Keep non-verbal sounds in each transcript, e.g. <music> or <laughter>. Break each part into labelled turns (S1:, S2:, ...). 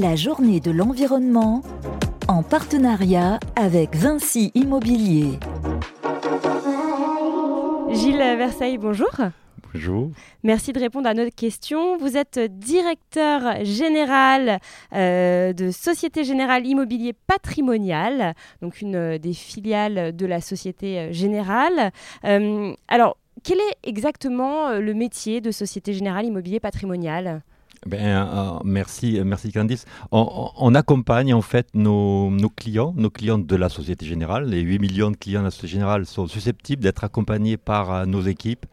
S1: la journée de l'environnement en partenariat avec Vinci Immobilier.
S2: Gilles Versailles, bonjour.
S3: Bonjour.
S2: Merci de répondre à notre question. Vous êtes directeur général euh, de Société Générale Immobilier Patrimonial, donc une euh, des filiales de la Société euh, Générale. alors, quel est exactement le métier de Société Générale Immobilier Patrimonial
S3: ben, merci, merci Candice. On, accompagne en fait nos, clients, nos clients de la Société Générale. Les 8 millions de clients de la Société Générale sont susceptibles d'être accompagnés par nos équipes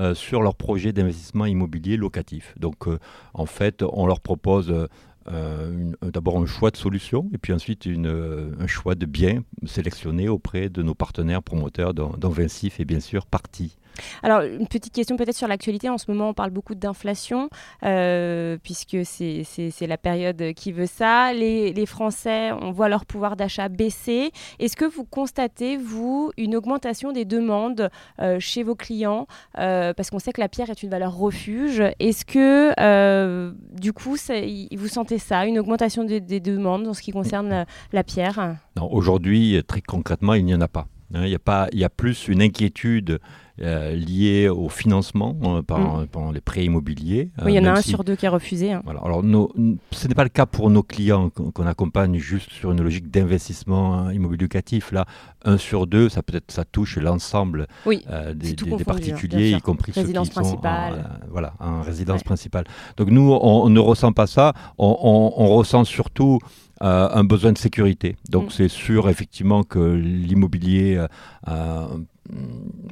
S3: euh, sur leur projet d'investissement immobilier locatif. Donc, euh, en fait, on leur propose euh, d'abord un choix de solution et puis ensuite un choix de biens sélectionnés auprès de nos partenaires promoteurs dont, dont fait bien sûr partie.
S2: Alors, une petite question peut-être sur l'actualité. En ce moment, on parle beaucoup d'inflation, euh, puisque c'est la période qui veut ça. Les, Français, on voit leur pouvoir d'achat baisser. Est-ce que vous constatez, vous, une augmentation des demandes euh, chez vos clients euh, Parce qu'on sait que la pierre est une valeur refuge. Est-ce que, du coup, vous sentez ça, une augmentation des, demandes en ce qui concerne la pierre?
S3: Aujourd'hui, très concrètement, il n'y en a pas. Hein. Il y, a pas, il y a plus une inquiétude euh, lié au financement euh, par, mm. les prêts immobiliers.
S2: Oui, il y en a euh, un sur deux qui est refusé. Hein.
S3: Voilà. Alors, ce n'est pas le cas pour nos clients qu'on accompagne juste sur une logique d'investissement hein, immobilier locatif. Là, un sur deux, ça peut-être ça touche l'ensemble des, hein, particuliers, y compris ceux qui sont en, voilà, en résidence principale. Donc nous, on, ne ressent pas ça. On, ressent surtout un besoin de sécurité. Donc mm. c'est sûr effectivement que l'immobilier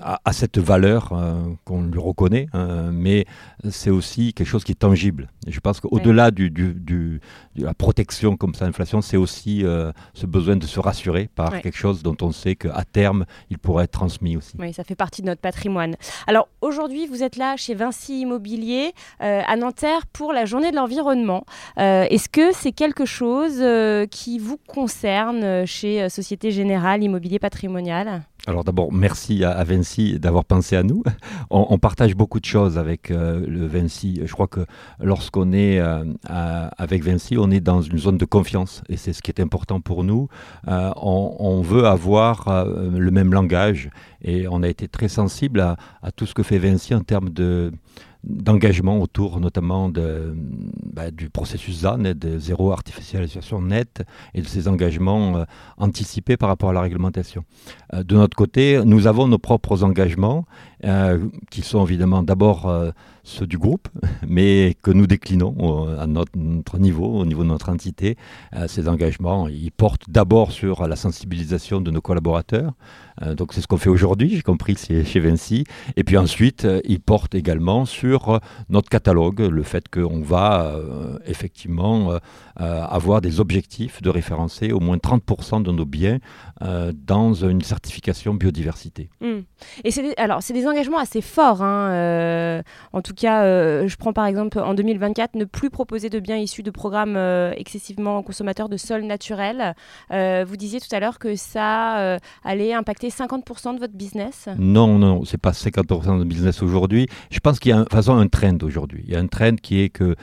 S3: à, cette valeur euh, qu'on lui reconnaît, hein, mais c'est aussi quelque chose qui est tangible. Et je pense qu'au-delà du, de la protection comme ça, l'inflation, c'est aussi euh, ce besoin de se rassurer par quelque chose dont on sait qu'à terme, il pourrait être transmis aussi.
S2: Oui, ça fait partie de notre patrimoine. Alors aujourd'hui, vous êtes là chez Vinci Immobilier euh, à Nanterre pour la journée de l'environnement. Est-ce que c'est quelque chose qui vous concerne chez Société Générale Immobilier Patrimonial?
S3: Alors d'abord, merci à, Vinci d'avoir pensé à nous. <laughs> On, partage beaucoup de choses avec euh, le Vinci. Je crois que lorsqu'on est euh, avec Vinci, on est dans une zone de confiance et c'est ce qui est important pour nous. Euh, on, veut avoir le même langage et on a été très sensible à, tout ce que fait Vinci en termes de d'engagement autour notamment bah, du processus ZAN, de zéro artificialisation nette, et de ces engagements euh, anticipés par rapport à la réglementation. Euh, de notre côté, nous avons nos propres engagements, qui sont évidemment d'abord ceux du groupe, <laughs> mais que nous déclinons à notre, niveau, au niveau de notre entité. ces engagements, ils portent d'abord sur la sensibilisation de nos collaborateurs, donc c'est ce qu'on fait aujourd'hui, j'ai compris chez Vinci, et puis ensuite, ils portent également sur notre catalogue, le fait qu'on va euh, effectivement euh, euh, avoir des objectifs de référencer au moins 30% de nos biens dans une certification biodiversité.
S2: Hmm. Et c'est alors c'est des engagements assez forts. Hein, en tout cas, je prends par exemple en 2024 ne plus proposer de biens issus de programmes excessivement consommateurs de sol naturel. vous disiez tout à l'heure que ça allait impacter 50% de votre business.
S3: Non, non, c'est pas 50% de business aujourd'hui. Je pense qu'il y a un, un trend aujourd'hui. Il y a un trend qui est que,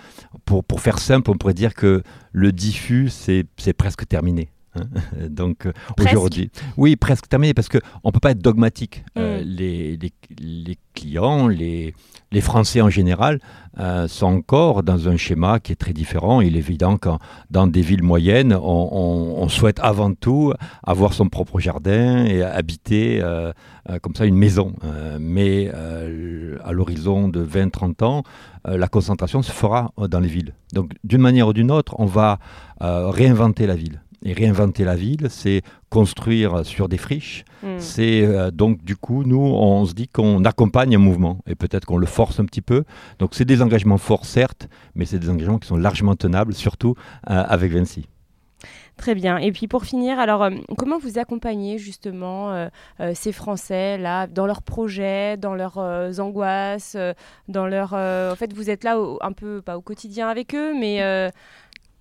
S3: pour, pour faire simple, on pourrait dire que le diffus, c'est presque terminé. Hein. Donc euh, aujourd'hui, oui, presque terminé parce que on peut pas être dogmatique. Euh, mm. les, les, les, clients, les, les Français en général euh, sont encore dans un schéma qui est très différent. Il est évident que dans des villes moyennes, on, souhaite avant tout avoir son propre jardin et habiter euh, euh, comme ça une maison. mais à l'horizon de 20-30 ans, la concentration se fera dans les villes. Donc d'une manière ou d'une autre, on va réinventer la ville. Et réinventer la ville, c'est construire sur des friches. Hmm. C'est euh, donc du coup, nous, on se dit qu'on accompagne un mouvement et peut-être qu'on le force un petit peu. Donc c'est des engagements forts, certes, mais c'est des engagements qui sont largement tenables, surtout euh, avec Vinci.
S2: Très bien. Et puis pour finir, alors euh, comment vous accompagnez justement ces Français là dans leurs projets, dans leurs angoisses, dans leur. en fait, vous êtes là un peu pas au quotidien avec eux, mais.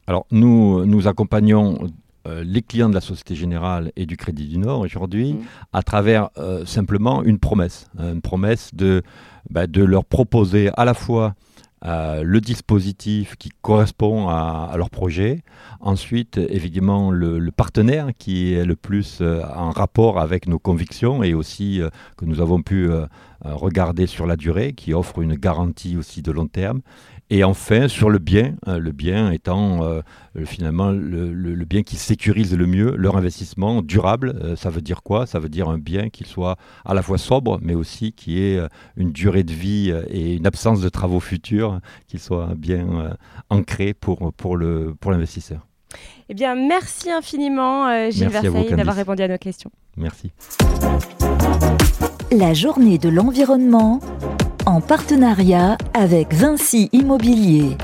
S3: Alors nous nous accompagnons euh, les clients de la Société Générale et du Crédit du Nord aujourd'hui mmh. à travers euh, simplement une promesse, hein, une promesse de, bah, de leur proposer à la fois euh, le dispositif qui correspond à, leur projet. Ensuite, évidemment, le, partenaire qui est le plus euh, en rapport avec nos convictions et aussi euh, que nous avons pu regarder sur la durée, qui offre une garantie aussi de long terme. Et enfin, sur le bien, euh, le bien étant euh, finalement le, bien qui sécurise le mieux leur investissement durable. Euh, ça veut dire quoi? Ça veut dire un bien qui soit à la fois sobre, mais aussi qui ait une durée de vie et une absence de travaux futurs, qui soit bien ancré pour, pour l'investisseur. Pour
S2: eh bien, merci infiniment, Gilles Versailles, d'avoir répondu à nos questions.
S3: Merci.
S1: La journée de l'environnement en partenariat avec Vinci Immobilier.